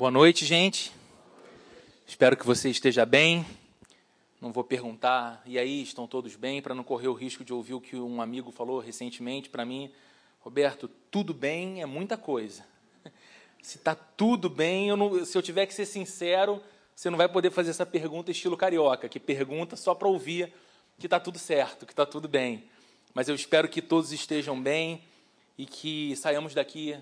Boa noite, gente. Espero que você esteja bem. Não vou perguntar, e aí, estão todos bem, para não correr o risco de ouvir o que um amigo falou recentemente para mim. Roberto, tudo bem é muita coisa. Se está tudo bem, eu não, se eu tiver que ser sincero, você não vai poder fazer essa pergunta estilo carioca, que pergunta só para ouvir que está tudo certo, que está tudo bem. Mas eu espero que todos estejam bem e que saiamos daqui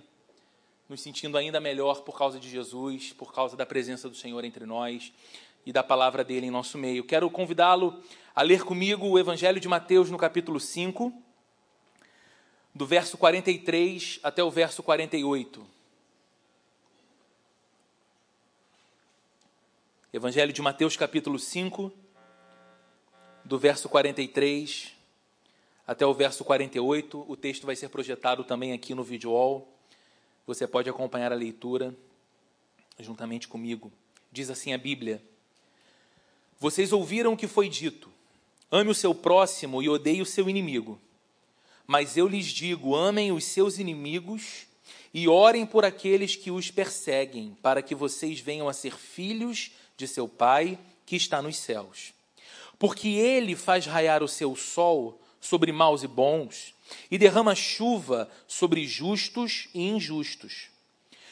nos sentindo ainda melhor por causa de Jesus, por causa da presença do Senhor entre nós e da palavra dele em nosso meio. Quero convidá-lo a ler comigo o Evangelho de Mateus no capítulo 5, do verso 43 até o verso 48. Evangelho de Mateus, capítulo 5, do verso 43 até o verso 48. O texto vai ser projetado também aqui no vídeo wall. Você pode acompanhar a leitura juntamente comigo. Diz assim a Bíblia: Vocês ouviram o que foi dito: ame o seu próximo e odeie o seu inimigo. Mas eu lhes digo: amem os seus inimigos e orem por aqueles que os perseguem, para que vocês venham a ser filhos de seu Pai que está nos céus. Porque ele faz raiar o seu sol sobre maus e bons e derrama chuva sobre justos e injustos.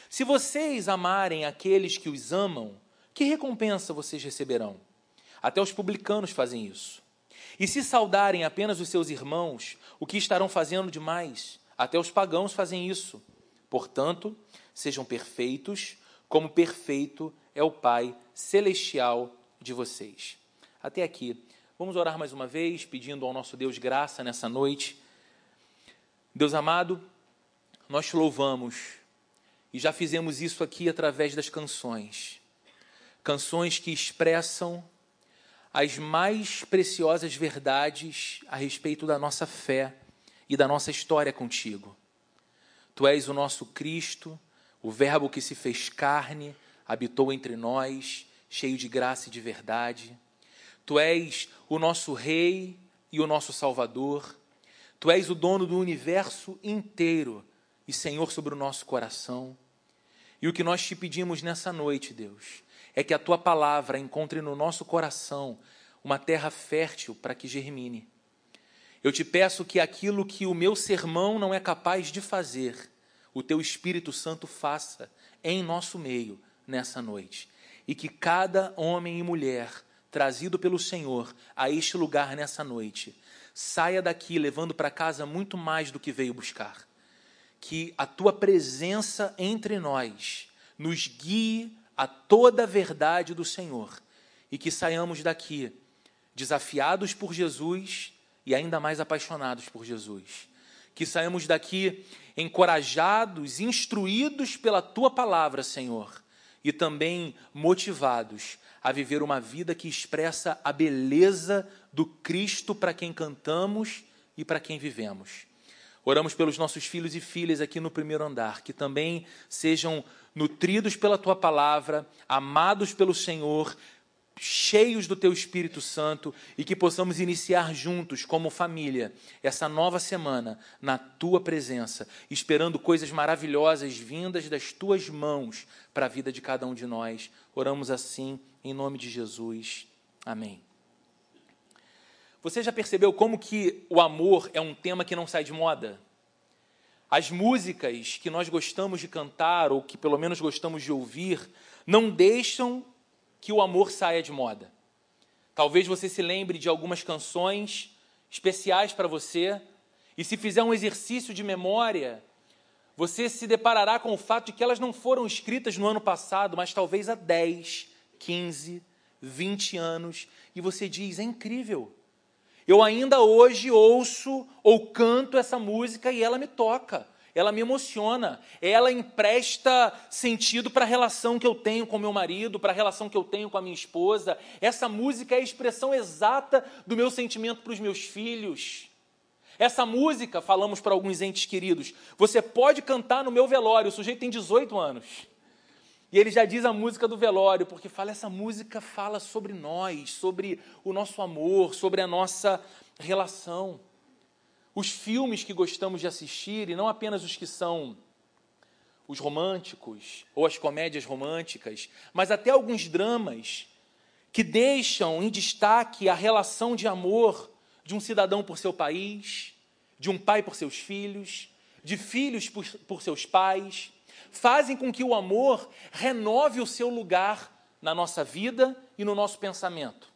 Se vocês amarem aqueles que os amam, que recompensa vocês receberão? Até os publicanos fazem isso. E se saudarem apenas os seus irmãos, o que estarão fazendo demais? Até os pagãos fazem isso. Portanto, sejam perfeitos, como perfeito é o Pai celestial de vocês. Até aqui. Vamos orar mais uma vez, pedindo ao nosso Deus graça nessa noite Deus amado, nós te louvamos e já fizemos isso aqui através das canções. Canções que expressam as mais preciosas verdades a respeito da nossa fé e da nossa história contigo. Tu és o nosso Cristo, o Verbo que se fez carne, habitou entre nós, cheio de graça e de verdade. Tu és o nosso Rei e o nosso Salvador. Tu és o dono do universo inteiro e Senhor sobre o nosso coração. E o que nós te pedimos nessa noite, Deus, é que a tua palavra encontre no nosso coração uma terra fértil para que germine. Eu te peço que aquilo que o meu sermão não é capaz de fazer, o teu Espírito Santo faça em nosso meio nessa noite. E que cada homem e mulher trazido pelo Senhor a este lugar nessa noite saia daqui levando para casa muito mais do que veio buscar. Que a tua presença entre nós nos guie a toda a verdade do Senhor e que saiamos daqui desafiados por Jesus e ainda mais apaixonados por Jesus. Que saiamos daqui encorajados, instruídos pela tua palavra, Senhor, e também motivados a viver uma vida que expressa a beleza do Cristo para quem cantamos e para quem vivemos. Oramos pelos nossos filhos e filhas aqui no primeiro andar, que também sejam nutridos pela tua palavra, amados pelo Senhor, cheios do teu Espírito Santo e que possamos iniciar juntos, como família, essa nova semana na tua presença, esperando coisas maravilhosas vindas das tuas mãos para a vida de cada um de nós. Oramos assim, em nome de Jesus. Amém. Você já percebeu como que o amor é um tema que não sai de moda? As músicas que nós gostamos de cantar, ou que pelo menos gostamos de ouvir, não deixam que o amor saia de moda. Talvez você se lembre de algumas canções especiais para você, e se fizer um exercício de memória, você se deparará com o fato de que elas não foram escritas no ano passado, mas talvez há 10, 15, 20 anos, e você diz: é incrível. Eu ainda hoje ouço ou canto essa música e ela me toca ela me emociona, ela empresta sentido para a relação que eu tenho com meu marido, para a relação que eu tenho com a minha esposa. Essa música é a expressão exata do meu sentimento para os meus filhos. Essa música, falamos para alguns entes queridos, você pode cantar no meu velório, o sujeito tem 18 anos. E ele já diz a música do velório, porque fala essa música fala sobre nós, sobre o nosso amor, sobre a nossa relação os filmes que gostamos de assistir, e não apenas os que são os românticos ou as comédias românticas, mas até alguns dramas que deixam em destaque a relação de amor de um cidadão por seu país, de um pai por seus filhos, de filhos por, por seus pais, fazem com que o amor renove o seu lugar na nossa vida e no nosso pensamento.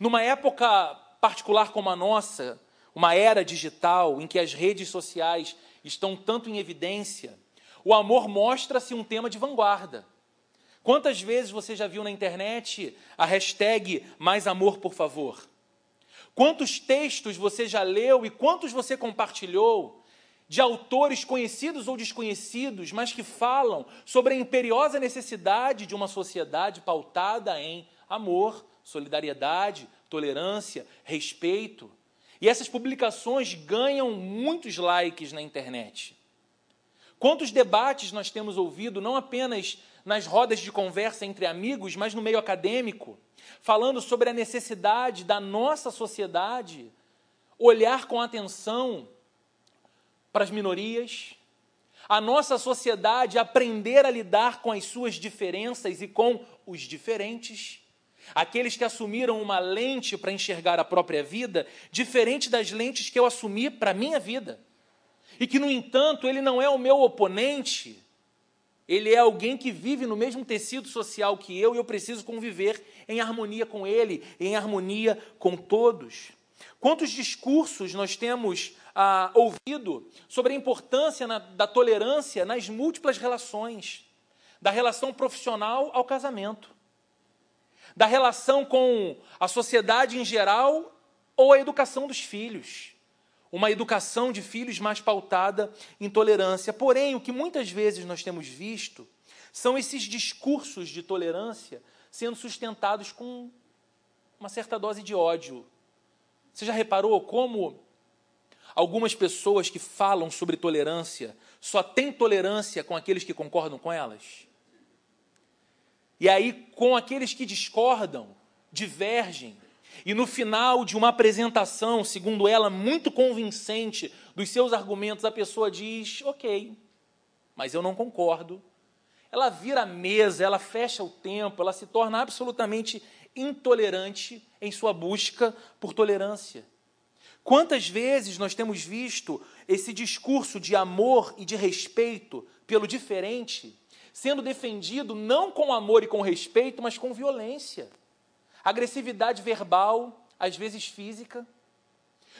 Numa época particular como a nossa, uma era digital em que as redes sociais estão tanto em evidência, o amor mostra-se um tema de vanguarda. Quantas vezes você já viu na internet a hashtag mais amor, por favor? Quantos textos você já leu e quantos você compartilhou de autores conhecidos ou desconhecidos, mas que falam sobre a imperiosa necessidade de uma sociedade pautada em amor, solidariedade, tolerância, respeito. E essas publicações ganham muitos likes na internet. Quantos debates nós temos ouvido, não apenas nas rodas de conversa entre amigos, mas no meio acadêmico, falando sobre a necessidade da nossa sociedade olhar com atenção para as minorias, a nossa sociedade aprender a lidar com as suas diferenças e com os diferentes. Aqueles que assumiram uma lente para enxergar a própria vida, diferente das lentes que eu assumi para a minha vida. E que, no entanto, ele não é o meu oponente, ele é alguém que vive no mesmo tecido social que eu e eu preciso conviver em harmonia com ele, em harmonia com todos. Quantos discursos nós temos ah, ouvido sobre a importância na, da tolerância nas múltiplas relações, da relação profissional ao casamento, da relação com a sociedade em geral ou a educação dos filhos. Uma educação de filhos mais pautada em tolerância. Porém, o que muitas vezes nós temos visto são esses discursos de tolerância sendo sustentados com uma certa dose de ódio. Você já reparou como algumas pessoas que falam sobre tolerância só têm tolerância com aqueles que concordam com elas? E aí, com aqueles que discordam, divergem, e no final de uma apresentação, segundo ela, muito convincente dos seus argumentos, a pessoa diz: Ok, mas eu não concordo. Ela vira a mesa, ela fecha o tempo, ela se torna absolutamente intolerante em sua busca por tolerância. Quantas vezes nós temos visto esse discurso de amor e de respeito pelo diferente sendo defendido não com amor e com respeito, mas com violência, agressividade verbal, às vezes física.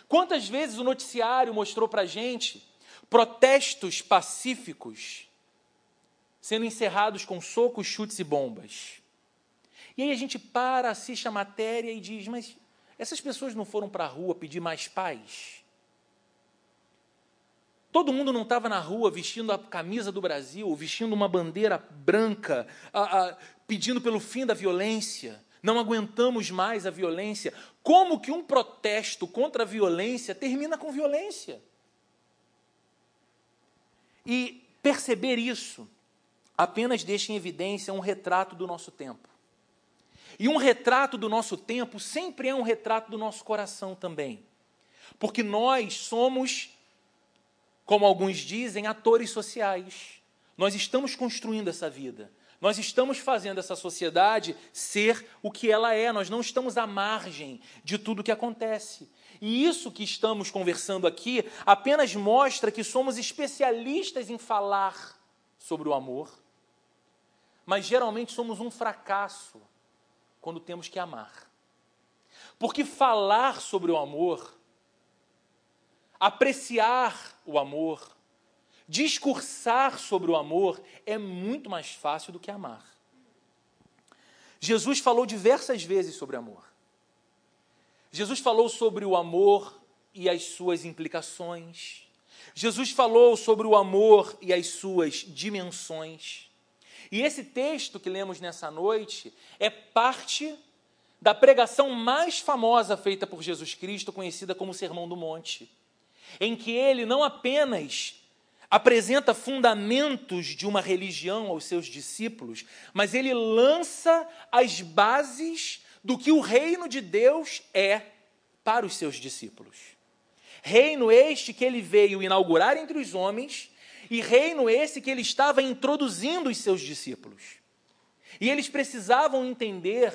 Quantas vezes o noticiário mostrou para a gente protestos pacíficos sendo encerrados com socos, chutes e bombas? E aí a gente para, assiste a matéria e diz: mas essas pessoas não foram para a rua pedir mais paz? Todo mundo não estava na rua vestindo a camisa do Brasil, vestindo uma bandeira branca, a, a, pedindo pelo fim da violência. Não aguentamos mais a violência. Como que um protesto contra a violência termina com violência? E perceber isso apenas deixa em evidência um retrato do nosso tempo. E um retrato do nosso tempo sempre é um retrato do nosso coração também. Porque nós somos como alguns dizem, atores sociais. Nós estamos construindo essa vida. Nós estamos fazendo essa sociedade ser o que ela é. Nós não estamos à margem de tudo que acontece. E isso que estamos conversando aqui apenas mostra que somos especialistas em falar sobre o amor, mas geralmente somos um fracasso quando temos que amar. Porque falar sobre o amor apreciar o amor, discursar sobre o amor é muito mais fácil do que amar. Jesus falou diversas vezes sobre amor. Jesus falou sobre o amor e as suas implicações. Jesus falou sobre o amor e as suas dimensões. E esse texto que lemos nessa noite é parte da pregação mais famosa feita por Jesus Cristo, conhecida como Sermão do Monte em que ele não apenas apresenta fundamentos de uma religião aos seus discípulos, mas ele lança as bases do que o reino de Deus é para os seus discípulos. Reino este que ele veio inaugurar entre os homens E reino esse que ele estava introduzindo os seus discípulos. E eles precisavam entender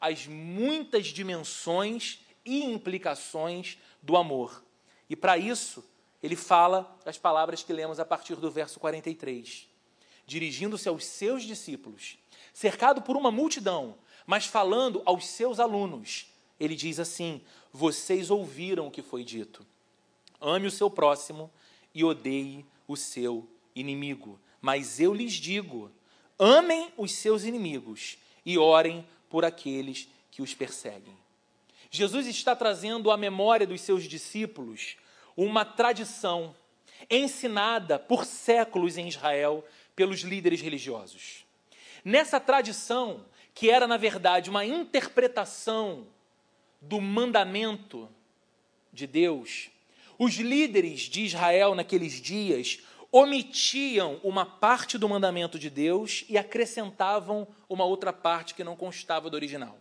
as muitas dimensões e implicações do amor. E para isso, ele fala as palavras que lemos a partir do verso 43. Dirigindo-se aos seus discípulos, cercado por uma multidão, mas falando aos seus alunos, ele diz assim: Vocês ouviram o que foi dito. Ame o seu próximo e odeie o seu inimigo. Mas eu lhes digo: amem os seus inimigos e orem por aqueles que os perseguem. Jesus está trazendo à memória dos seus discípulos uma tradição ensinada por séculos em Israel pelos líderes religiosos. Nessa tradição, que era na verdade uma interpretação do mandamento de Deus, os líderes de Israel naqueles dias omitiam uma parte do mandamento de Deus e acrescentavam uma outra parte que não constava do original.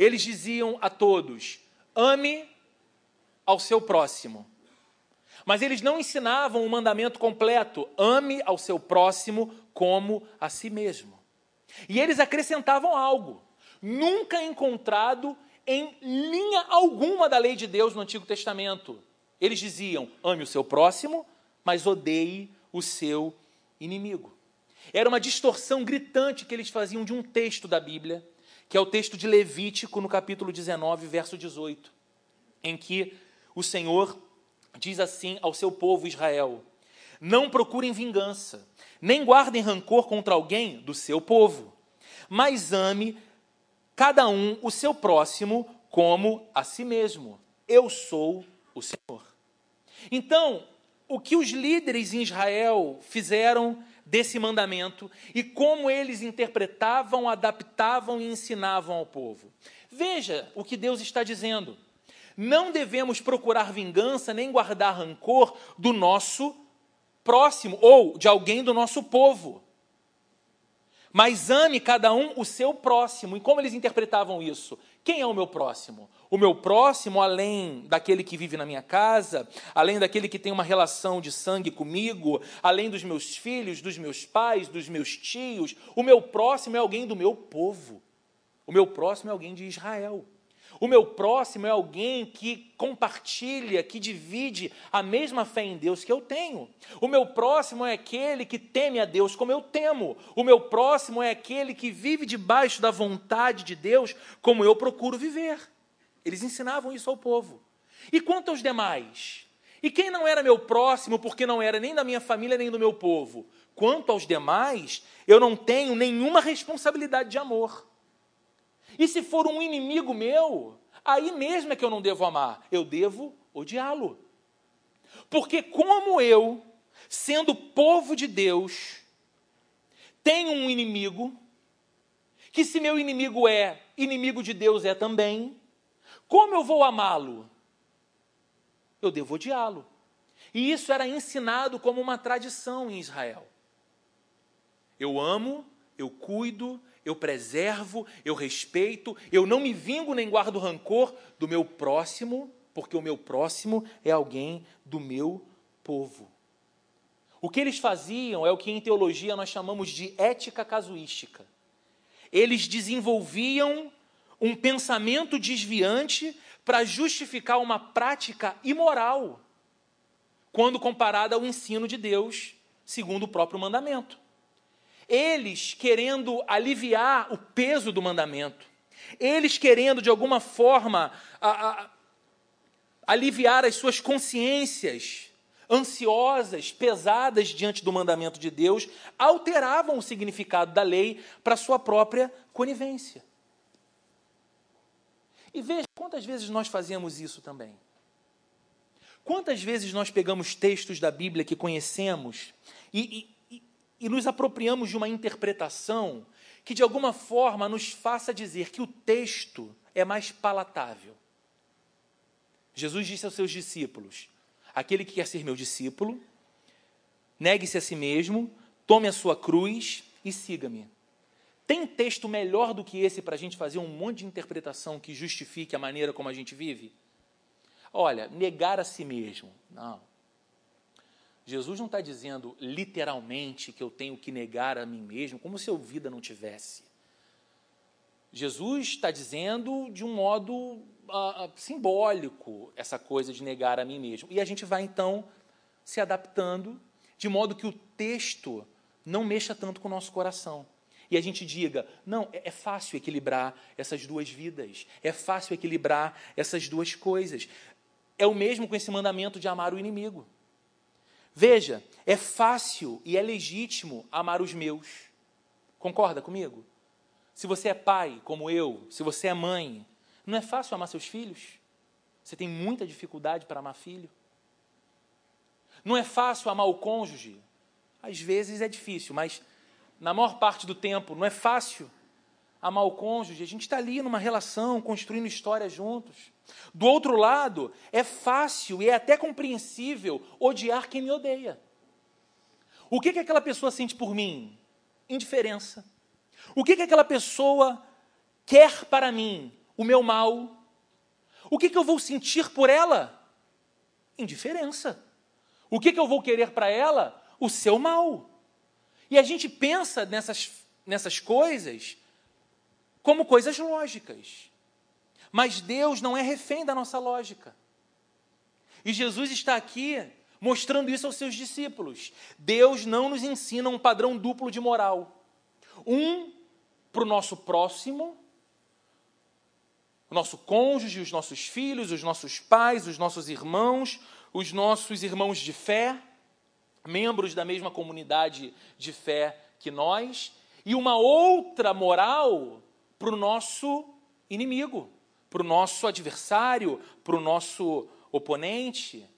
Eles diziam a todos: ame ao seu próximo. Mas eles não ensinavam o mandamento completo: ame ao seu próximo como a si mesmo. E eles acrescentavam algo, nunca encontrado em linha alguma da lei de Deus no Antigo Testamento. Eles diziam: ame o seu próximo, mas odeie o seu inimigo. Era uma distorção gritante que eles faziam de um texto da Bíblia, que é o texto de Levítico, no capítulo 19, verso 18, em que o Senhor diz assim ao seu povo Israel: Não procurem vingança, nem guardem rancor contra alguém do seu povo, mas ame cada um o seu próximo como a si mesmo. Eu sou o Senhor. Então, o que os líderes em Israel fizeram desse mandamento e como eles interpretavam, adaptavam e ensinavam ao povo. Veja o que Deus está dizendo. Não devemos procurar vingança nem guardar rancor do nosso próximo ou de alguém do nosso povo. Mas ame cada um o seu próximo. E como eles interpretavam isso? Quem é o meu próximo? O meu próximo, além daquele que vive na minha casa, além daquele que tem uma relação de sangue comigo, além dos meus filhos, dos meus pais, dos meus tios, o meu próximo é alguém do meu povo. O meu próximo é alguém de Israel. O meu próximo é alguém que compartilha, que divide a mesma fé em Deus que eu tenho. O meu próximo é aquele que teme a Deus como eu temo. O meu próximo é aquele que vive debaixo da vontade de Deus como eu procuro viver. Eles ensinavam isso ao povo. E quanto aos demais? E quem não era meu próximo, porque não era nem da minha família nem do meu povo? Quanto aos demais, eu não tenho nenhuma responsabilidade de amor. E se for um inimigo meu, aí mesmo é que eu não devo amar, eu devo odiá-lo. Porque, como eu, sendo povo de Deus, tenho um inimigo, que se meu inimigo é inimigo de Deus é também, como eu vou amá-lo? Eu devo odiá-lo. E isso era ensinado como uma tradição em Israel. Eu amo, eu cuido, eu preservo, eu respeito, eu não me vingo nem guardo rancor do meu próximo, porque o meu próximo é alguém do meu povo. O que eles faziam é o que em teologia nós chamamos de ética casuística. Eles desenvolviam um pensamento desviante para justificar uma prática imoral, quando comparada ao ensino de Deus, segundo o próprio mandamento eles querendo aliviar o peso do mandamento, eles querendo de alguma forma a, a, aliviar as suas consciências ansiosas, pesadas diante do mandamento de Deus, alteravam o significado da lei para sua própria conivência. E veja quantas vezes nós fazemos isso também. Quantas vezes nós pegamos textos da Bíblia que conhecemos e, e nos apropriamos de uma interpretação que de alguma forma nos faça dizer que o texto é mais palatável. Jesus disse aos seus discípulos: Aquele que quer ser meu discípulo, negue-se a si mesmo, tome a sua cruz e siga-me. Tem texto melhor do que esse para a gente fazer um monte de interpretação que justifique a maneira como a gente vive? Olha, negar a si mesmo. Não. Jesus não está dizendo literalmente que eu tenho que negar a mim mesmo, como se eu vida não tivesse. Jesus está dizendo de um modo uh, simbólico essa coisa de negar a mim mesmo. E a gente vai então se adaptando de modo que o texto não mexa tanto com o nosso coração. E a gente diga: não, é, é fácil equilibrar essas duas vidas, é fácil equilibrar essas duas coisas. É o mesmo com esse mandamento de amar o inimigo. Veja, é fácil e é legítimo amar os meus. Concorda comigo? Se você é pai, como eu, se você é mãe, não é fácil amar seus filhos? Você tem muita dificuldade para amar filho? Não é fácil amar o cônjuge? Às vezes é difícil, mas na maior parte do tempo não é fácil amar o cônjuge. A gente está ali numa relação, construindo histórias juntos. Do outro lado, é fácil e é até compreensível odiar quem me odeia. O que, que aquela pessoa sente por mim? Indiferença. O que, que aquela pessoa quer para mim? O meu mal. O que, que eu vou sentir por ela? Indiferença. O que, que eu vou querer para ela? O seu mal. E a gente pensa nessas, nessas coisas como coisas lógicas. Mas Deus não é refém da nossa lógica. E Jesus está aqui mostrando isso aos seus discípulos. Deus não nos ensina um padrão duplo de moral. Um para o nosso próximo, o nosso cônjuge, os nossos filhos, os nossos pais, os nossos irmãos, os nossos irmãos de fé, membros da mesma comunidade de fé que nós, e uma outra moral para o nosso inimigo, para o nosso adversário, para o nosso oponente.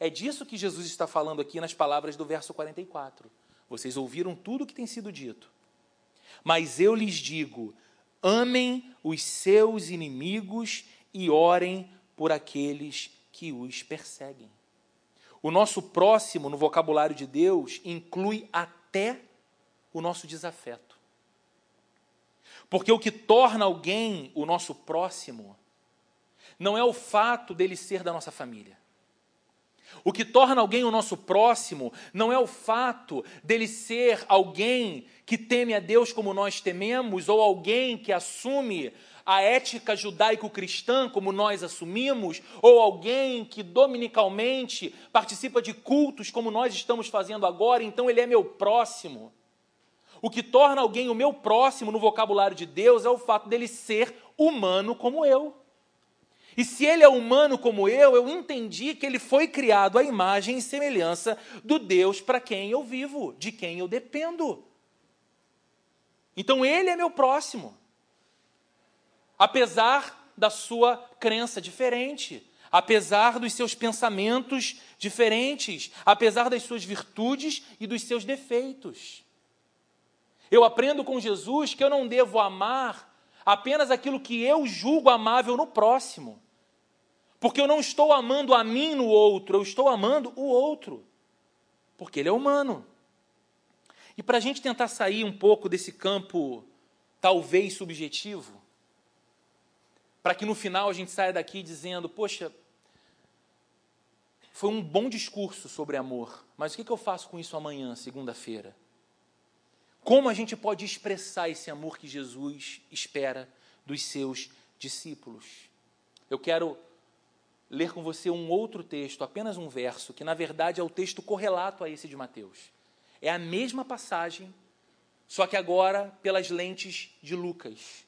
É disso que Jesus está falando aqui nas palavras do verso 44. Vocês ouviram tudo o que tem sido dito. Mas eu lhes digo: amem os seus inimigos e orem por aqueles que os perseguem. O nosso próximo, no vocabulário de Deus, inclui até o nosso desafeto. Porque o que torna alguém o nosso próximo não é o fato dele ser da nossa família. O que torna alguém o nosso próximo não é o fato dele ser alguém que teme a Deus como nós tememos, ou alguém que assume a ética judaico-cristã como nós assumimos, ou alguém que dominicalmente participa de cultos como nós estamos fazendo agora, então ele é meu próximo. O que torna alguém o meu próximo no vocabulário de Deus é o fato dele ser humano como eu. E se ele é humano como eu, eu entendi que ele foi criado à imagem e semelhança do Deus para quem eu vivo, de quem eu dependo. Então ele é meu próximo. Apesar da sua crença diferente, apesar dos seus pensamentos diferentes, apesar das suas virtudes e dos seus defeitos. Eu aprendo com Jesus que eu não devo amar apenas aquilo que eu julgo amável no próximo. Porque eu não estou amando a mim no outro, eu estou amando o outro. Porque ele é humano. E para a gente tentar sair um pouco desse campo, talvez subjetivo, para que no final a gente saia daqui dizendo: Poxa, foi um bom discurso sobre amor, mas o que eu faço com isso amanhã, segunda-feira? Como a gente pode expressar esse amor que Jesus espera dos seus discípulos? Eu quero ler com você um outro texto, apenas um verso, que na verdade é o texto correlato a esse de Mateus. É a mesma passagem, só que agora pelas lentes de Lucas.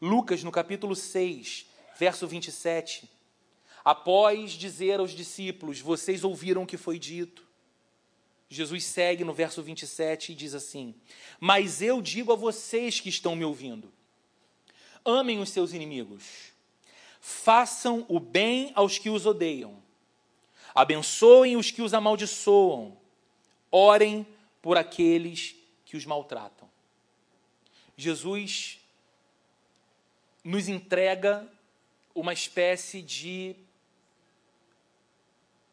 Lucas, no capítulo 6, verso 27. Após dizer aos discípulos: Vocês ouviram o que foi dito Jesus segue no verso 27 e diz assim: Mas eu digo a vocês que estão me ouvindo: amem os seus inimigos, façam o bem aos que os odeiam, abençoem os que os amaldiçoam, orem por aqueles que os maltratam. Jesus nos entrega uma espécie de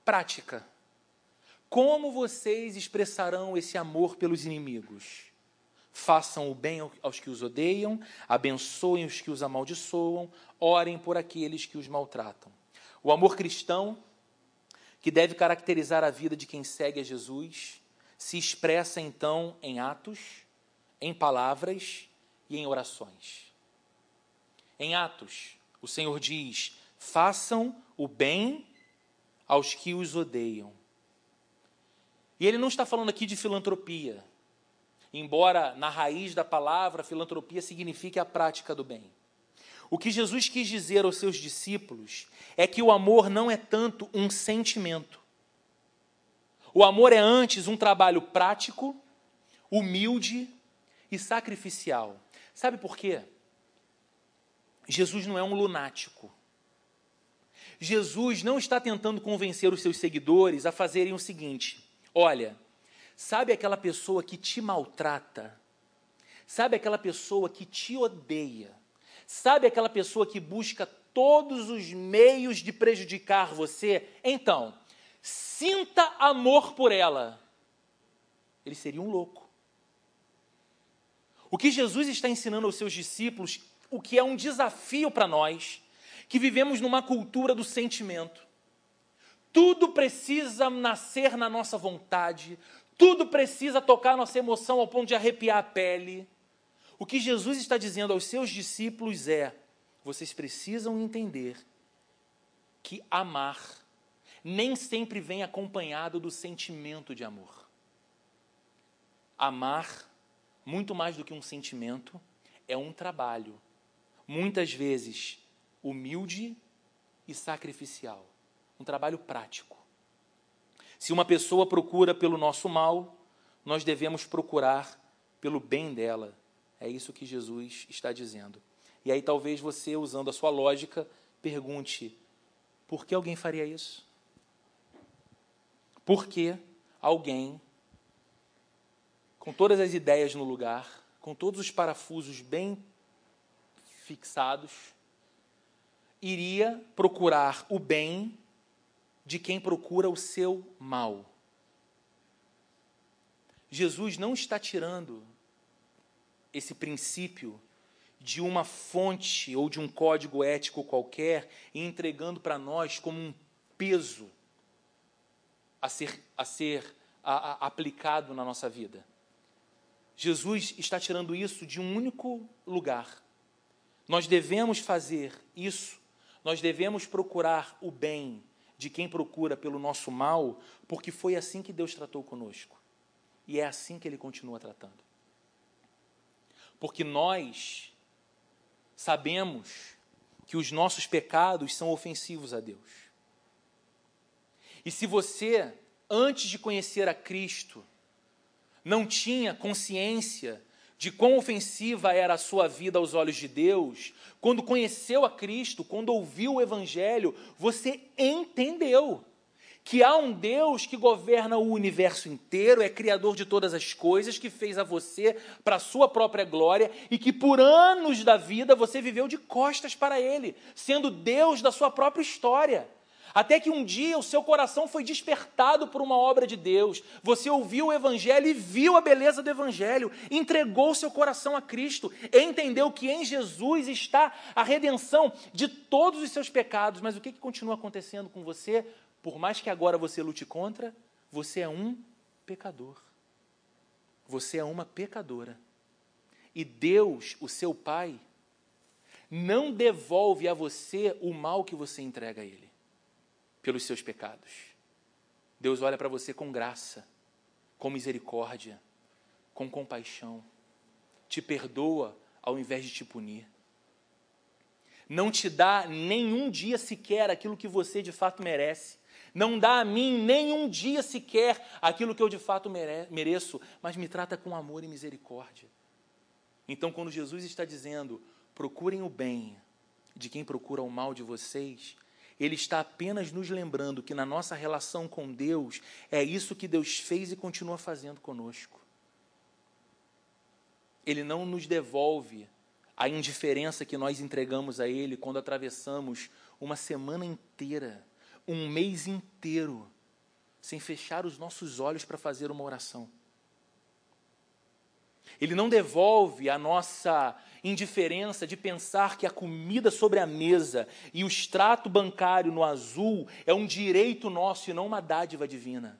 prática como vocês expressarão esse amor pelos inimigos? Façam o bem aos que os odeiam, abençoem os que os amaldiçoam, orem por aqueles que os maltratam. O amor cristão, que deve caracterizar a vida de quem segue a Jesus, se expressa então em atos, em palavras e em orações. Em Atos, o Senhor diz: façam o bem aos que os odeiam. E ele não está falando aqui de filantropia, embora na raiz da palavra filantropia signifique a prática do bem. O que Jesus quis dizer aos seus discípulos é que o amor não é tanto um sentimento. O amor é antes um trabalho prático, humilde e sacrificial. Sabe por quê? Jesus não é um lunático. Jesus não está tentando convencer os seus seguidores a fazerem o seguinte: olha, sabe aquela pessoa que te maltrata? Sabe aquela pessoa que te odeia? Sabe aquela pessoa que busca todos os meios de prejudicar você? Então, sinta amor por ela. Ele seria um louco. O que Jesus está ensinando aos seus discípulos, o que é um desafio para nós, que vivemos numa cultura do sentimento. Tudo precisa nascer na nossa vontade, tudo precisa tocar nossa emoção ao ponto de arrepiar a pele. O que Jesus está dizendo aos seus discípulos é: vocês precisam entender que amar nem sempre vem acompanhado do sentimento de amor. Amar, muito mais do que um sentimento, é um trabalho, muitas vezes humilde e sacrificial, um trabalho prático. Se uma pessoa procura pelo nosso mal, nós devemos procurar pelo bem dela é isso que Jesus está dizendo. E aí talvez você, usando a sua lógica, pergunte: por que alguém faria isso? Por que alguém, com todas as ideias no lugar, com todos os parafusos bem fixados, iria procurar o bem de quem procura o seu mal? Jesus não está tirando esse princípio de uma fonte ou de um código ético qualquer e entregando para nós como um peso a ser, a ser a, a, aplicado na nossa vida. Jesus está tirando isso de um único lugar. Nós devemos fazer isso, nós devemos procurar o bem de quem procura pelo nosso mal, porque foi assim que Deus tratou conosco. E é assim que Ele continua tratando porque nós sabemos que os nossos pecados são ofensivos a Deus. E se você, antes de conhecer a Cristo, não tinha consciência de quão ofensiva era a sua vida aos olhos de Deus, quando conheceu a Cristo, quando ouviu o Evangelho, você entendeu que há um Deus que governa o universo inteiro, é criador de todas as coisas, que fez a você para a sua própria glória e que por anos da vida você viveu de costas para Ele, sendo Deus da sua própria história. Até que um dia o seu coração foi despertado por uma obra de Deus. Você ouviu o Evangelho e viu a beleza do Evangelho, entregou seu coração a Cristo, entendeu que em Jesus está a redenção de todos os seus pecados. Mas o que, que continua acontecendo com você? Por mais que agora você lute contra, você é um pecador. Você é uma pecadora. E Deus, o seu Pai, não devolve a você o mal que você entrega a Ele, pelos seus pecados. Deus olha para você com graça, com misericórdia, com compaixão, te perdoa ao invés de te punir. Não te dá nenhum dia sequer aquilo que você de fato merece não dá a mim nem um dia sequer aquilo que eu de fato mereço, mas me trata com amor e misericórdia. Então, quando Jesus está dizendo, procurem o bem de quem procura o mal de vocês, ele está apenas nos lembrando que na nossa relação com Deus é isso que Deus fez e continua fazendo conosco. Ele não nos devolve a indiferença que nós entregamos a Ele quando atravessamos uma semana inteira um mês inteiro sem fechar os nossos olhos para fazer uma oração. Ele não devolve a nossa indiferença de pensar que a comida sobre a mesa e o extrato bancário no azul é um direito nosso e não uma dádiva divina.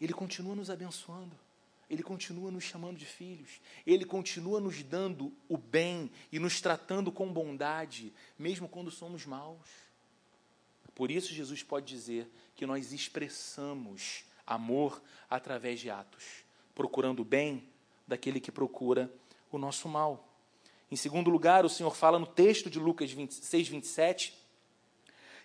Ele continua nos abençoando, ele continua nos chamando de filhos, ele continua nos dando o bem e nos tratando com bondade, mesmo quando somos maus. Por isso, Jesus pode dizer que nós expressamos amor através de atos, procurando o bem daquele que procura o nosso mal. Em segundo lugar, o Senhor fala no texto de Lucas 26, 27,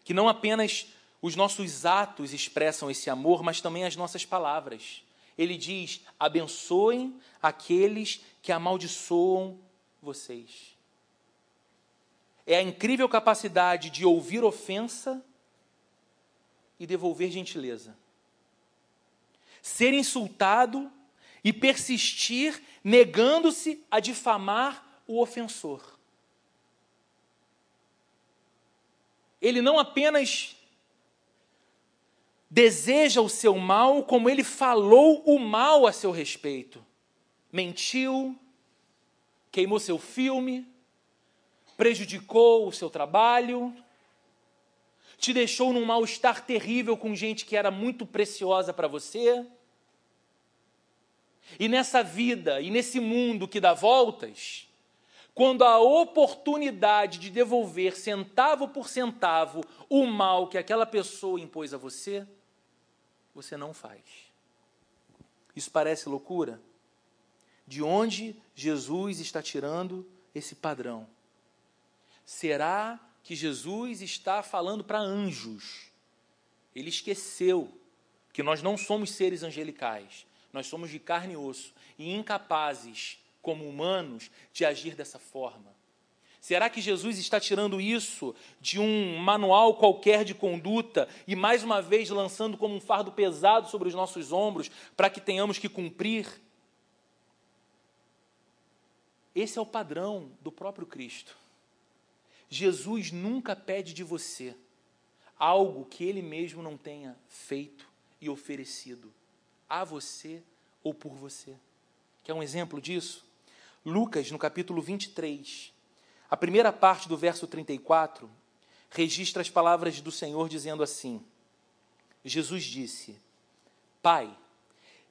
que não apenas os nossos atos expressam esse amor, mas também as nossas palavras. Ele diz: abençoem aqueles que amaldiçoam vocês. É a incrível capacidade de ouvir ofensa e devolver gentileza. Ser insultado e persistir negando-se a difamar o ofensor. Ele não apenas deseja o seu mal, como ele falou o mal a seu respeito. Mentiu, queimou seu filme, prejudicou o seu trabalho, te deixou num mal-estar terrível com gente que era muito preciosa para você. E nessa vida e nesse mundo que dá voltas, quando a oportunidade de devolver centavo por centavo o mal que aquela pessoa impôs a você, você não faz. Isso parece loucura? De onde Jesus está tirando esse padrão? Será que Jesus está falando para anjos? Ele esqueceu que nós não somos seres angelicais. Nós somos de carne e osso e incapazes, como humanos, de agir dessa forma. Será que Jesus está tirando isso de um manual qualquer de conduta e mais uma vez lançando como um fardo pesado sobre os nossos ombros para que tenhamos que cumprir? Esse é o padrão do próprio Cristo. Jesus nunca pede de você algo que ele mesmo não tenha feito e oferecido a você ou por você. Quer um exemplo disso? Lucas, no capítulo 23, a primeira parte do verso 34, registra as palavras do Senhor dizendo assim: Jesus disse: Pai,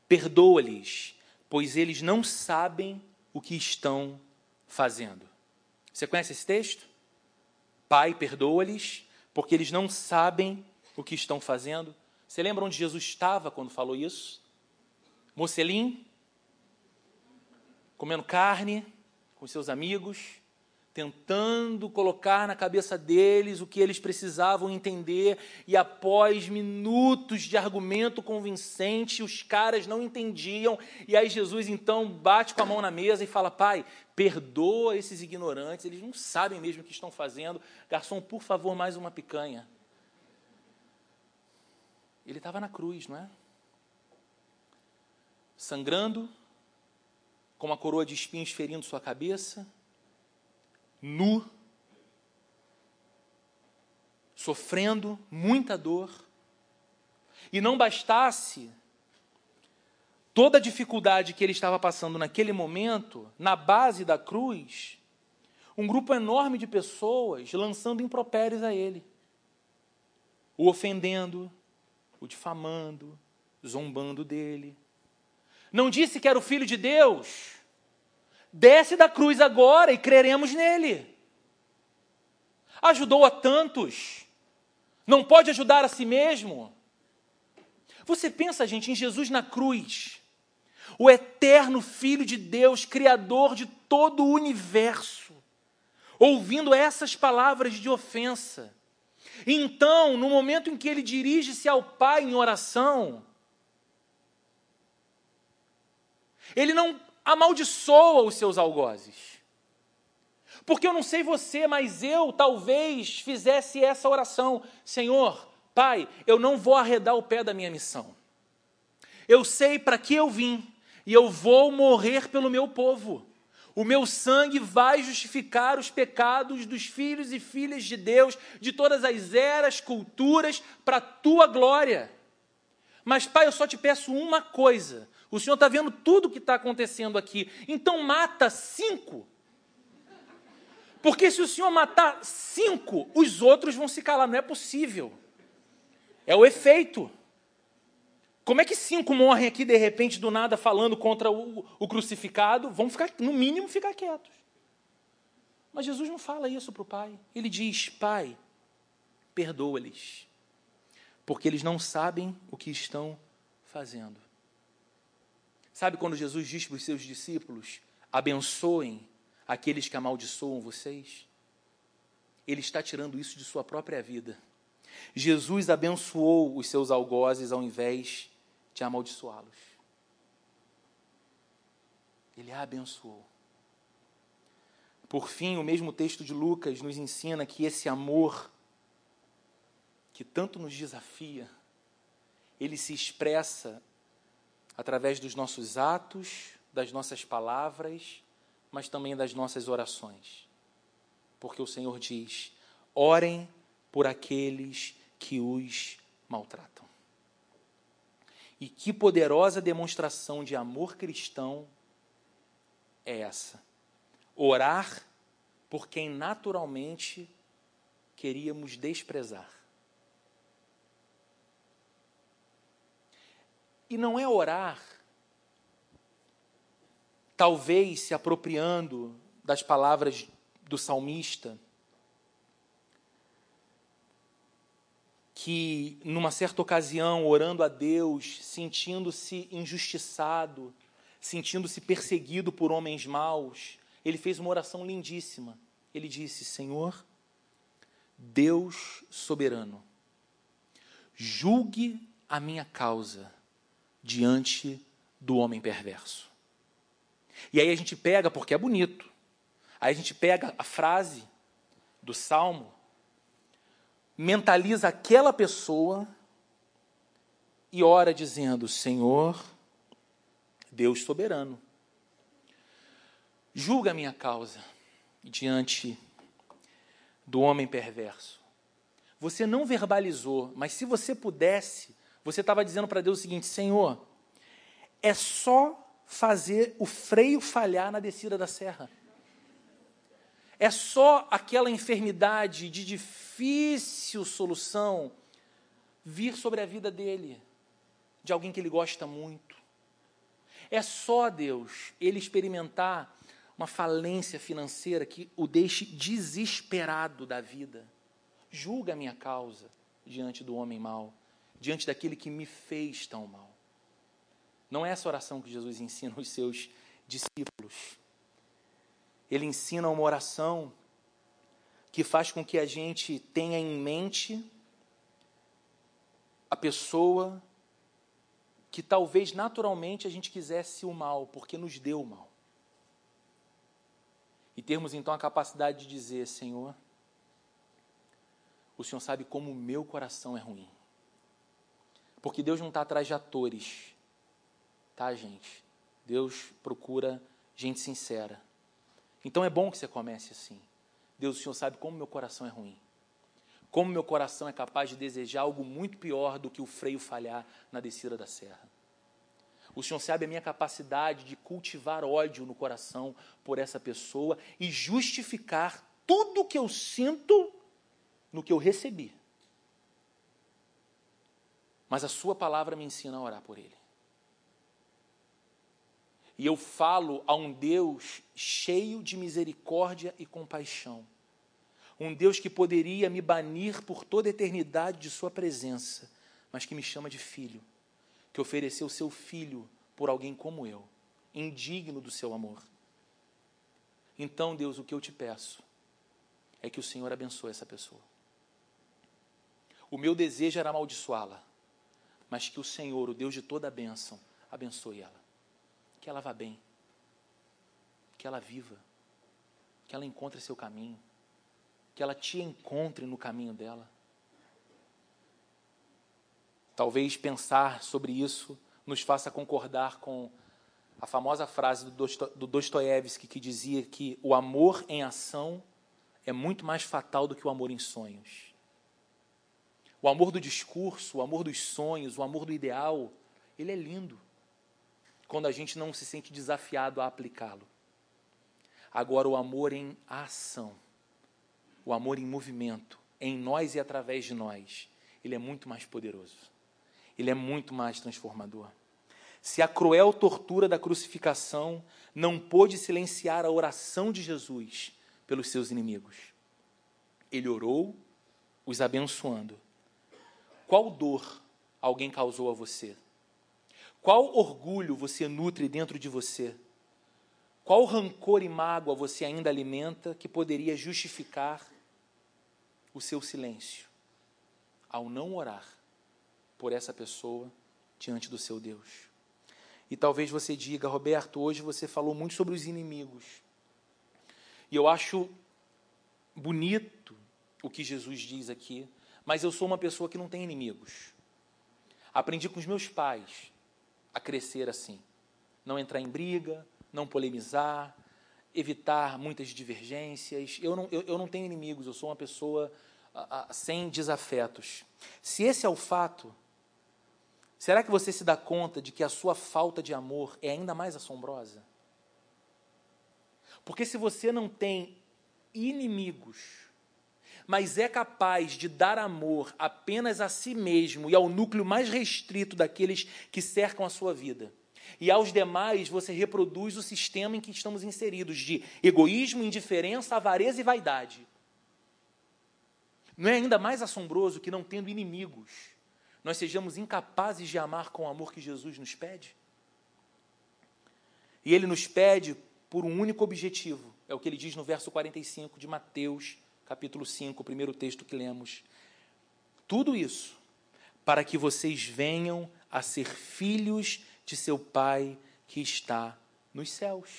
perdoa-lhes, pois eles não sabem o que estão fazendo. Você conhece esse texto? Pai, perdoa-lhes, porque eles não sabem o que estão fazendo. Você lembra onde Jesus estava quando falou isso? Mocelim, comendo carne com seus amigos, tentando colocar na cabeça deles o que eles precisavam entender, e após minutos de argumento convincente, os caras não entendiam, e aí Jesus então bate com a mão na mesa e fala: Pai, perdoa esses ignorantes, eles não sabem mesmo o que estão fazendo. Garçom, por favor, mais uma picanha. Ele estava na cruz, não é? Sangrando, com uma coroa de espinhos ferindo sua cabeça, nu, sofrendo muita dor. E não bastasse toda a dificuldade que ele estava passando naquele momento, na base da cruz, um grupo enorme de pessoas lançando impropérios a ele, o ofendendo, o difamando, zombando dele. Não disse que era o Filho de Deus? Desce da cruz agora e creremos nele. Ajudou a tantos. Não pode ajudar a si mesmo? Você pensa, gente, em Jesus na cruz, o eterno Filho de Deus, Criador de todo o universo, ouvindo essas palavras de ofensa. Então, no momento em que ele dirige-se ao Pai em oração, Ele não amaldiçoa os seus algozes. Porque eu não sei você, mas eu talvez fizesse essa oração: Senhor, Pai, eu não vou arredar o pé da minha missão. Eu sei para que eu vim e eu vou morrer pelo meu povo. O meu sangue vai justificar os pecados dos filhos e filhas de Deus, de todas as eras, culturas, para a tua glória. Mas, Pai, eu só te peço uma coisa: O Senhor está vendo tudo o que está acontecendo aqui. Então mata cinco. Porque se o Senhor matar cinco, os outros vão se calar. Não é possível. É o efeito. Como é que cinco morrem aqui de repente do nada falando contra o, o crucificado? Vão ficar, no mínimo, ficar quietos. Mas Jesus não fala isso para o Pai. Ele diz: Pai, perdoa-lhes, porque eles não sabem o que estão fazendo. Sabe quando Jesus diz para os seus discípulos: abençoem aqueles que amaldiçoam vocês? Ele está tirando isso de sua própria vida. Jesus abençoou os seus algozes ao invés de amaldiçoá-los. Ele a abençoou. Por fim, o mesmo texto de Lucas nos ensina que esse amor, que tanto nos desafia, ele se expressa através dos nossos atos, das nossas palavras, mas também das nossas orações. Porque o Senhor diz: orem por aqueles que os maltratam. E que poderosa demonstração de amor cristão é essa? Orar por quem naturalmente queríamos desprezar. E não é orar, talvez se apropriando das palavras do salmista, que numa certa ocasião, orando a Deus, sentindo-se injustiçado, sentindo-se perseguido por homens maus, ele fez uma oração lindíssima. Ele disse: Senhor, Deus soberano, julgue a minha causa diante do homem perverso. E aí a gente pega, porque é bonito, aí a gente pega a frase do salmo mentaliza aquela pessoa e ora dizendo: Senhor, Deus soberano, julga a minha causa diante do homem perverso. Você não verbalizou, mas se você pudesse, você estava dizendo para Deus o seguinte: Senhor, é só fazer o freio falhar na descida da serra. É só aquela enfermidade de difícil solução vir sobre a vida dele, de alguém que ele gosta muito. É só Deus ele experimentar uma falência financeira que o deixe desesperado da vida. Julga a minha causa diante do homem mau, diante daquele que me fez tão mal. Não é essa oração que Jesus ensina aos seus discípulos ele ensina uma oração que faz com que a gente tenha em mente a pessoa que talvez naturalmente a gente quisesse o mal, porque nos deu o mal. E termos então a capacidade de dizer: Senhor, o Senhor sabe como o meu coração é ruim. Porque Deus não está atrás de atores, tá, gente? Deus procura gente sincera. Então é bom que você comece assim. Deus, o Senhor sabe como meu coração é ruim. Como meu coração é capaz de desejar algo muito pior do que o freio falhar na descida da serra. O Senhor sabe a minha capacidade de cultivar ódio no coração por essa pessoa e justificar tudo o que eu sinto no que eu recebi. Mas a Sua palavra me ensina a orar por ele. E eu falo a um Deus cheio de misericórdia e compaixão. Um Deus que poderia me banir por toda a eternidade de Sua presença, mas que me chama de filho, que ofereceu seu filho por alguém como eu, indigno do seu amor. Então, Deus, o que eu te peço é que o Senhor abençoe essa pessoa. O meu desejo era amaldiçoá-la, mas que o Senhor, o Deus de toda a bênção, abençoe ela que ela vá bem, que ela viva, que ela encontre seu caminho, que ela te encontre no caminho dela. Talvez pensar sobre isso nos faça concordar com a famosa frase do Dostoiévski que dizia que o amor em ação é muito mais fatal do que o amor em sonhos. O amor do discurso, o amor dos sonhos, o amor do ideal, ele é lindo. quando a gente não se sente desafiado a aplicá-lo. Agora, o amor em ação, o amor em movimento, em nós e através de nós, ele é muito mais poderoso. Ele é muito mais transformador. Se a cruel tortura da crucificação não pôde silenciar a oração de Jesus pelos seus inimigos, ele orou, os abençoando. Qual dor alguém causou a você? Qual orgulho você nutre dentro de você? Qual rancor e mágoa você ainda alimenta que poderia justificar o seu silêncio ao não orar por essa pessoa diante do seu Deus? E talvez você diga, Roberto, hoje você falou muito sobre os inimigos. E eu acho bonito o que Jesus diz aqui, mas eu sou uma pessoa que não tem inimigos. Aprendi com os meus pais a crescer assim. Não entrar em briga, não polemizar, evitar muitas divergências. Eu não, eu, eu não tenho inimigos, eu sou uma pessoa a, a, sem desafetos. Se esse é o fato, será que você se dá conta de que a sua falta de amor é ainda mais assombrosa? Porque se você não tem inimigos, mas é capaz de dar amor apenas a si mesmo e ao núcleo mais restrito daqueles que cercam a sua vida. E aos demais você reproduz o sistema em que estamos inseridos de egoísmo, indiferença, avareza e vaidade. Não é ainda mais assombroso que, não tendo inimigos, nós sejamos incapazes de amar com o amor que Jesus nos pede? E ele nos pede por um único objetivo, é o que ele diz no verso 45 de Mateus capítulo 5, o primeiro texto que lemos. Tudo isso para que vocês venham a ser filhos de seu Pai que está nos céus.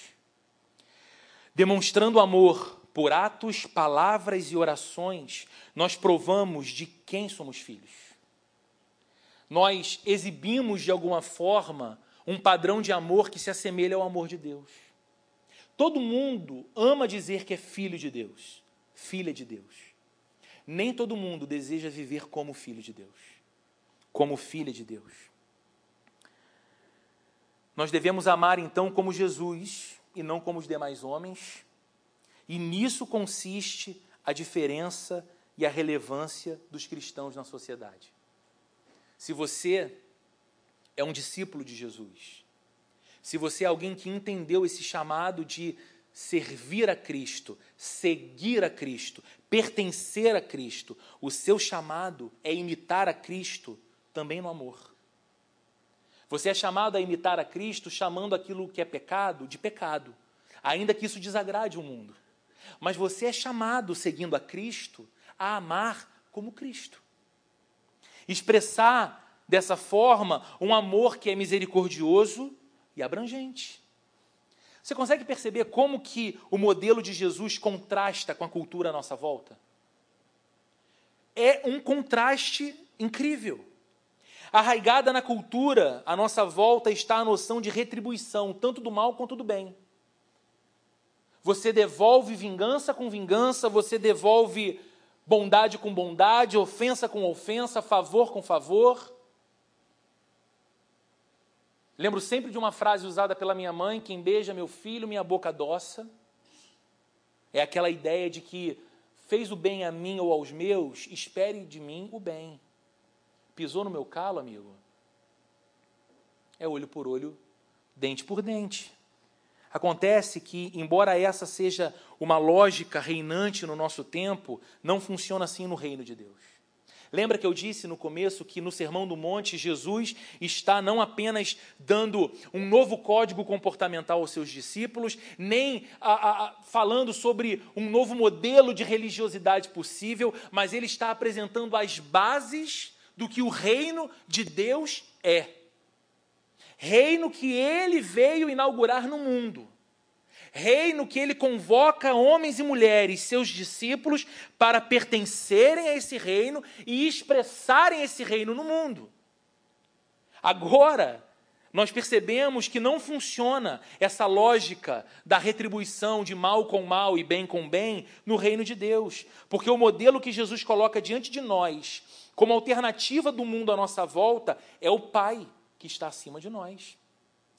Demonstrando amor por atos, palavras e orações, nós provamos de quem somos filhos. Nós exibimos de alguma forma um padrão de amor que se assemelha ao amor de Deus. Todo mundo ama dizer que é filho de Deus filha de Deus. Nem todo mundo deseja viver como filho de Deus, como filha de Deus. Nós devemos amar então como Jesus e não como os demais homens, e nisso consiste a diferença e a relevância dos cristãos na sociedade. Se você é um discípulo de Jesus, se você é alguém que entendeu esse chamado de servir a Cristo, seguir a Cristo, pertencer a Cristo. O seu chamado é imitar a Cristo também no amor. Você é chamado a imitar a Cristo chamando aquilo que é pecado de pecado, ainda que isso desagrade o mundo. Mas você é chamado, seguindo a Cristo, a amar como Cristo. Expressar dessa forma um amor que é misericordioso e abrangente. Você consegue perceber como que o modelo de Jesus contrasta com a cultura à nossa volta? É um contraste incrível. Arraigada na cultura, à nossa volta está a noção de retribuição, tanto do mal quanto do bem. Você devolve vingança com vingança, você devolve bondade com bondade, ofensa com ofensa, favor com favor. Lembro sempre de uma frase usada pela minha mãe: quem beija meu filho, minha boca doça. É aquela ideia de que fez o bem a mim ou aos meus, espere de mim o bem. Pisou no meu calo, amigo? É olho por olho, dente por dente. Acontece que, embora essa seja uma lógica reinante no nosso tempo, não funciona assim no reino de Deus. Lembra que eu disse no começo que no Sermão do Monte Jesus está não apenas dando um novo código comportamental aos seus discípulos, nem a, a, falando sobre um novo modelo de religiosidade possível, mas ele está apresentando as bases do que o reino de Deus é. Reino que ele veio inaugurar no mundo reino que ele convoca homens e mulheres, seus discípulos, para pertencerem a esse reino e expressarem esse reino no mundo. Agora, nós percebemos que não funciona essa lógica da retribuição de mal com mal e bem com bem no reino de Deus, porque o modelo que Jesus coloca diante de nós, como alternativa do mundo à nossa volta, é o Pai que está acima de nós.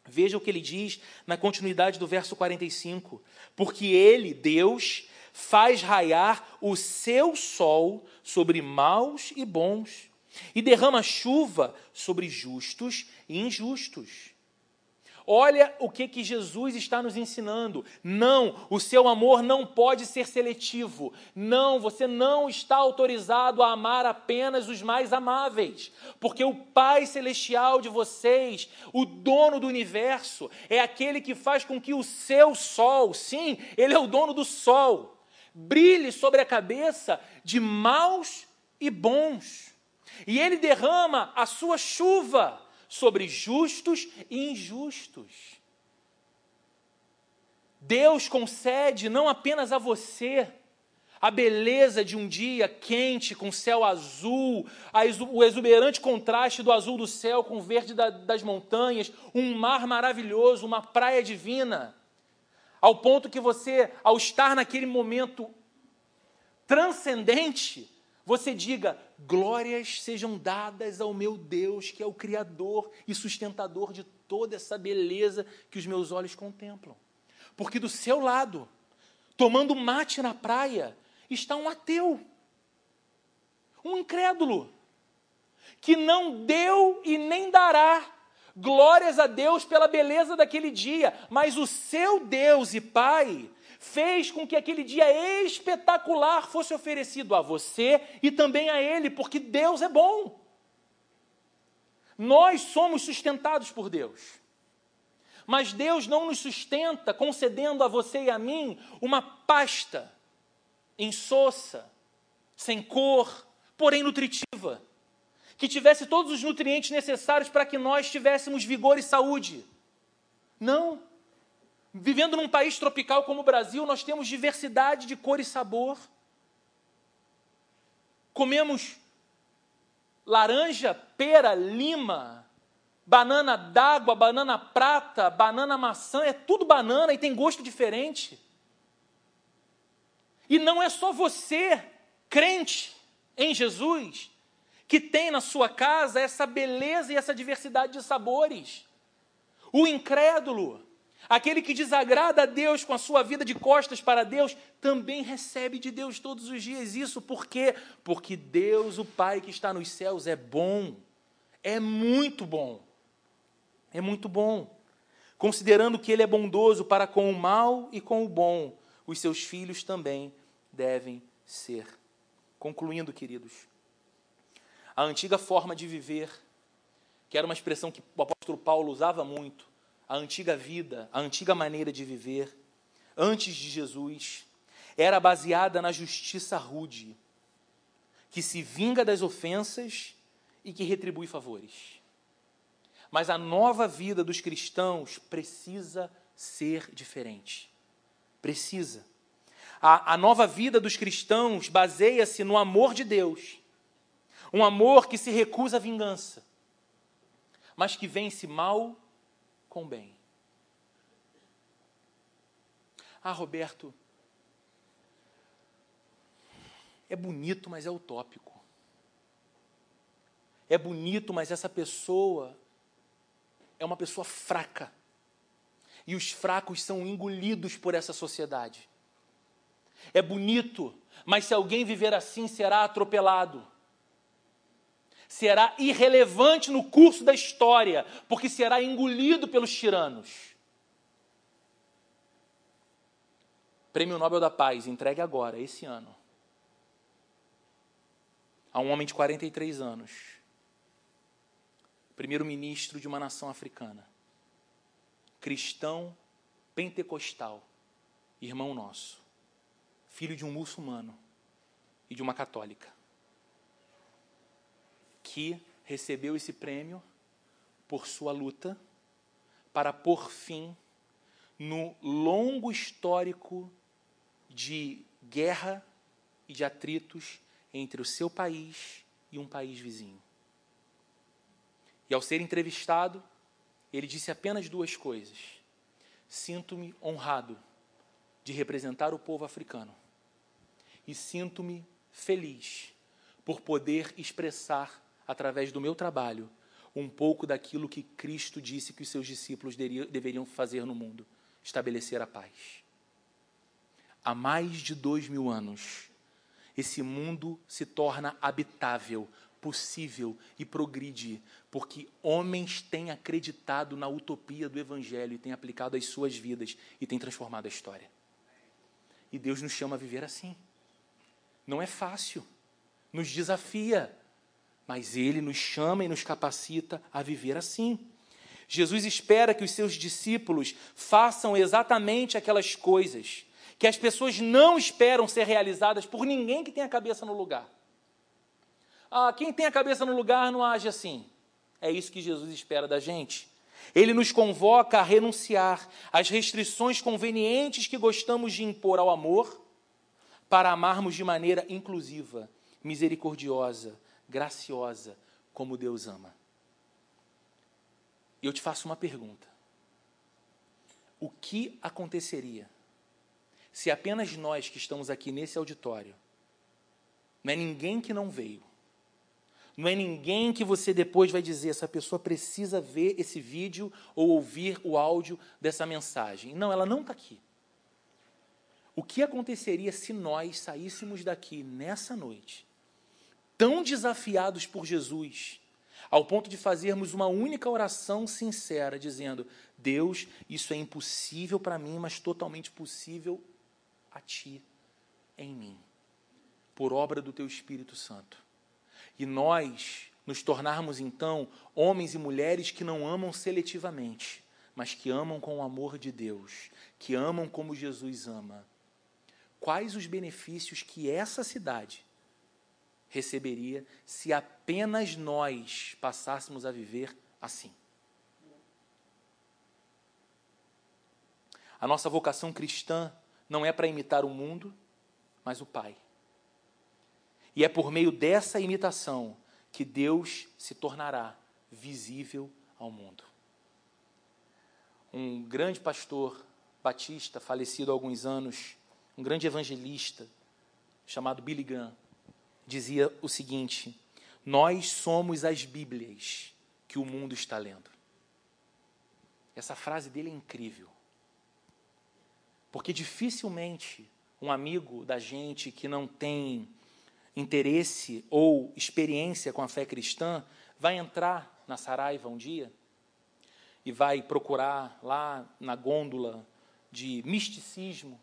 Veja o que ele diz na continuidade do verso 45. Porque ele, Deus, faz raiar o seu sol sobre maus e bons, e derrama chuva sobre justos e injustos. Olha o que, que Jesus está nos ensinando. Não, o seu amor não pode ser seletivo. Não, você não está autorizado a amar apenas os mais amáveis. Porque o Pai Celestial de vocês, o dono do universo, é aquele que faz com que o seu sol, sim, ele é o dono do sol, brilhe sobre a cabeça de maus e bons. E ele derrama a sua chuva sobre justos e injustos. Deus concede não apenas a você a beleza de um dia quente com céu azul, o exuberante contraste do azul do céu com o verde das montanhas, um mar maravilhoso, uma praia divina, ao ponto que você, ao estar naquele momento transcendente, você diga: glórias sejam dadas ao meu Deus, que é o Criador e sustentador de toda essa beleza que os meus olhos contemplam. Porque do seu lado, tomando mate na praia, está um ateu, um incrédulo, que não deu e nem dará glórias a Deus pela beleza daquele dia, mas o seu Deus e Pai fez com que aquele dia espetacular fosse oferecido a você e também a ele, porque Deus é bom. Nós somos sustentados por Deus. Mas Deus não nos sustenta concedendo a você e a mim uma pasta insossa, sem cor, porém nutritiva, que tivesse todos os nutrientes necessários para que nós tivéssemos vigor e saúde. Não. Vivendo num país tropical como o Brasil, nós temos diversidade de cor e sabor. Comemos laranja, pera, lima, banana d'água, banana prata, banana maçã, é tudo banana e tem gosto diferente. E não é só você, crente em Jesus, que tem na sua casa essa beleza e essa diversidade de sabores. O incrédulo, Aquele que desagrada a Deus com a sua vida de costas para Deus, também recebe de Deus todos os dias isso. Por quê? Porque Deus, o Pai que está nos céus, é bom. É muito bom. É muito bom. Considerando que Ele é bondoso para com o mal e com o bom, os seus filhos também devem ser. Concluindo, queridos, a antiga forma de viver, que era uma expressão que o apóstolo Paulo usava muito, a antiga vida, a antiga maneira de viver, antes de Jesus, era baseada na justiça rude, que se vinga das ofensas e que retribui favores. Mas a nova vida dos cristãos precisa ser diferente. Precisa. A, a nova vida dos cristãos baseia-se no amor de Deus. Um amor que se recusa à vingança, mas que vence mal com bem. Ah, Roberto, é bonito, mas é utópico. É bonito, mas essa pessoa é uma pessoa fraca. E os fracos são engolidos por essa sociedade. É bonito, mas se alguém viver assim, será atropelado será irrelevante no curso da história, porque será engolido pelos tiranos. Prêmio Nobel da Paz, entregue agora, esse ano, a um homem de 43 anos, primeiro-ministro de uma nação africana, cristão pentecostal, irmão nosso, filho de um muçulmano e de uma católica que recebeu esse prêmio por sua luta para pôr fim no longo histórico de guerra e de atritos entre o seu país e um país vizinho. E ao ser entrevistado, ele disse apenas duas coisas: Sinto-me honrado de representar o povo africano e sinto-me feliz por poder expressar através do meu trabalho, um pouco daquilo que Cristo disse que os seus discípulos deveriam fazer no mundo: estabelecer a paz. Há mais de dois mil anos, esse mundo se torna habitável, possível e progride, porque homens têm acreditado na utopia do Evangelho e têm aplicado as suas vidas e têm transformado a história. E Deus nos chama a viver assim. Não é fácil, nos desafia, mas Ele nos chama e nos capacita a viver assim. Jesus espera que os seus discípulos façam exatamente aquelas coisas que as pessoas não esperam ser realizadas por ninguém que tenha a cabeça no lugar. Ah, quem tem a cabeça no lugar não age assim. É isso que Jesus espera da gente. Ele nos convoca a renunciar às restrições convenientes que gostamos de impor ao amor, para amarmos de maneira inclusiva, misericordiosa, graciosa, como Deus ama. E eu te faço uma pergunta: o que aconteceria se apenas nós que estamos aqui nesse auditório, não é ninguém que não veio, não é ninguém que você depois vai dizer, essa pessoa precisa ver esse vídeo ou ouvir o áudio dessa mensagem. Não, ela não está aqui. O que aconteceria se nós saíssemos daqui nessa noite, tão desafiados por Jesus, ao ponto de fazermos uma única oração sincera, dizendo: Deus, isso é impossível para mim, mas totalmente possível a Ti, em mim, por obra do Teu Espírito Santo. E nós nos tornarmos então homens e mulheres que não amam seletivamente, mas que amam com o amor de Deus, que amam como Jesus ama. Quais os benefícios que essa cidade receberia se apenas nós passássemos a viver assim? A nossa vocação cristã não é para imitar o mundo, mas o Pai. E é por meio dessa imitação que Deus se tornará visível ao mundo. Um grande pastor batista, falecido há alguns anos, um grande evangelista, chamado Billy Graham, dizia o seguinte: Nós somos as Bíblias que o mundo está lendo. Essa frase dele é incrível. Porque dificilmente um amigo da gente que não tem interesse ou experiência com a fé cristã vai entrar na Saraiva um dia e vai procurar lá na gôndola de misticismo,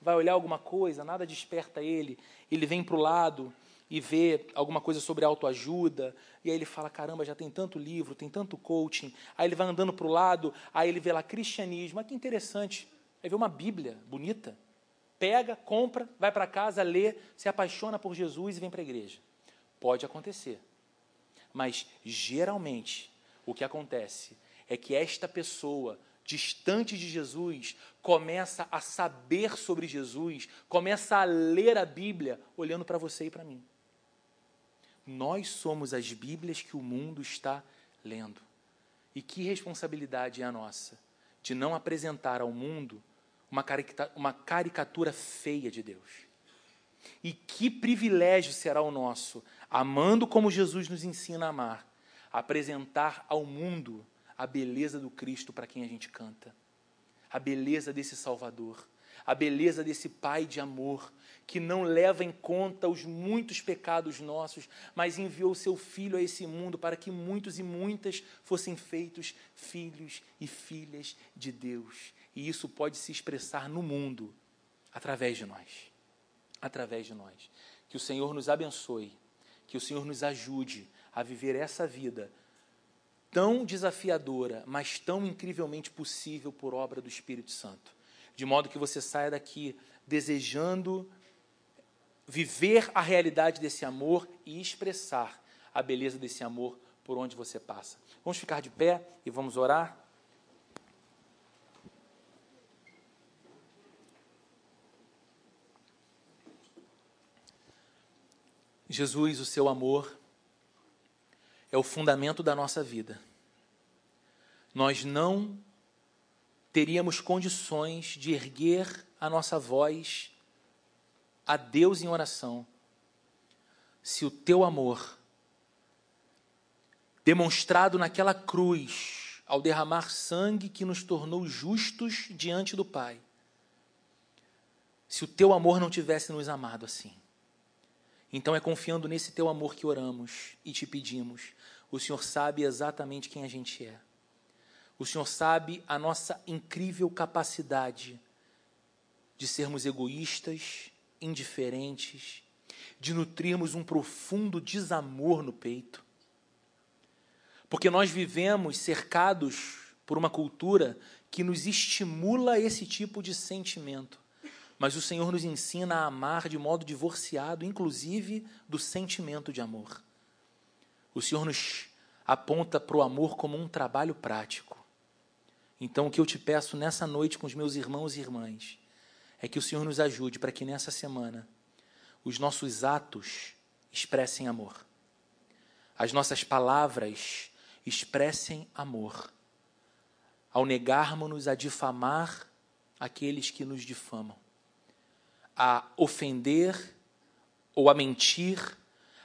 vai olhar alguma coisa, nada desperta ele, ele vem para o lado e vê alguma coisa sobre autoajuda, e aí ele fala: caramba, já tem tanto livro, tem tanto coaching. Aí ele vai andando para o lado, aí ele vê lá cristianismo, ah, que interessante. Aí vê uma Bíblia bonita, pega, compra, vai para casa, lê, se apaixona por Jesus e vem para a igreja. Pode acontecer. Mas, geralmente, o que acontece é que esta pessoa, distante de Jesus, começa a saber sobre Jesus, começa a ler a Bíblia, olhando para você e para mim. Nós somos as Bíblias que o mundo está lendo. E que responsabilidade é a nossa de não apresentar ao mundo uma, caricatura feia de Deus. E que privilégio será o nosso, amando como Jesus nos ensina a amar, apresentar ao mundo a beleza do Cristo para quem a gente canta, a beleza desse Salvador, a beleza desse Pai de amor, que não leva em conta os muitos pecados nossos, mas enviou seu Filho a esse mundo para que muitos e muitas fossem feitos filhos e filhas de Deus. E isso pode se expressar no mundo através de nós. Através de nós. Que o Senhor nos abençoe, que o Senhor nos ajude a viver essa vida tão desafiadora, mas tão incrivelmente possível por obra do Espírito Santo. De modo que você saia daqui desejando viver a realidade desse amor e expressar a beleza desse amor por onde você passa. Vamos ficar de pé e vamos orar? Jesus, o seu amor é o fundamento da nossa vida. Nós não teríamos condições de erguer a nossa voz a Deus em oração se o teu amor demonstrado naquela cruz, ao derramar sangue que nos tornou justos diante do Pai. Se o teu amor não tivesse nos amado assim. Então é confiando nesse teu amor que oramos e te pedimos. O Senhor sabe exatamente quem a gente é. O Senhor sabe a nossa incrível capacidade de sermos egoístas, indiferentes, de nutrirmos um profundo desamor no peito. Porque nós vivemos cercados por uma cultura que nos estimula esse tipo de sentimento. Mas o Senhor nos ensina a amar de modo divorciado, inclusive do sentimento de amor. O Senhor nos aponta para o amor como um trabalho prático. Então, o que eu te peço nessa noite com os meus irmãos e irmãs é que o Senhor nos ajude para que nessa semana os nossos atos expressem amor, as nossas palavras expressem amor, ao negarmos-nos a difamar aqueles que nos difamam, a ofender ou a mentir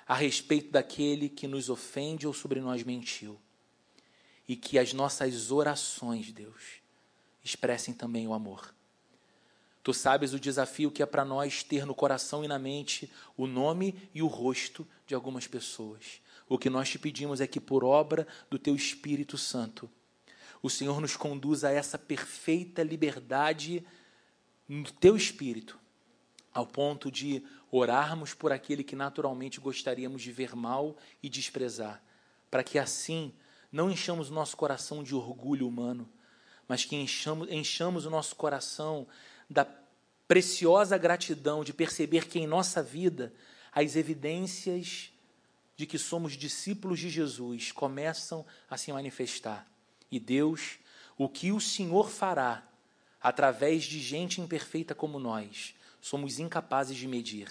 a respeito daquele que nos ofende ou sobre nós mentiu. E que as nossas orações, Deus, expressem também o amor. Tu sabes o desafio que é para nós ter no coração e na mente o nome e o rosto de algumas pessoas. O que nós te pedimos é que, por obra do Teu Espírito Santo, o Senhor nos conduza a essa perfeita liberdade no Teu Espírito, ao ponto de orarmos por aquele que naturalmente gostaríamos de ver mal e desprezar, para que assim não enchamos o nosso coração de orgulho humano, mas que enchamos, enchamos o nosso coração da preciosa gratidão de perceber que em nossa vida as evidências de que somos discípulos de Jesus começam a se manifestar. E Deus, o que o Senhor fará através de gente imperfeita como nós, somos incapazes de medir,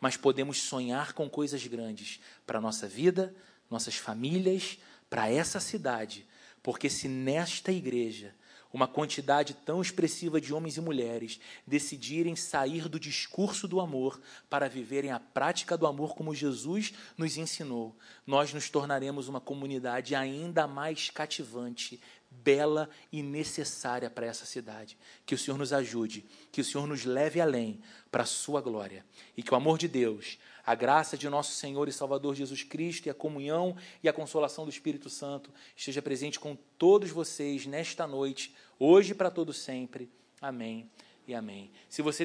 mas podemos sonhar com coisas grandes para nossa vida, nossas famílias, para essa cidade, porque se nesta igreja uma quantidade tão expressiva de homens e mulheres decidirem sair do discurso do amor para viverem a prática do amor como Jesus nos ensinou, nós nos tornaremos uma comunidade ainda mais cativante, bela e necessária para essa cidade. Que o Senhor nos ajude, que o Senhor nos leve além para a sua glória e que o amor de Deus, a graça de nosso Senhor e Salvador Jesus Cristo e a comunhão e a consolação do Espírito Santo esteja presente com todos vocês nesta noite, hoje e para todo sempre. Amém e amém. Se você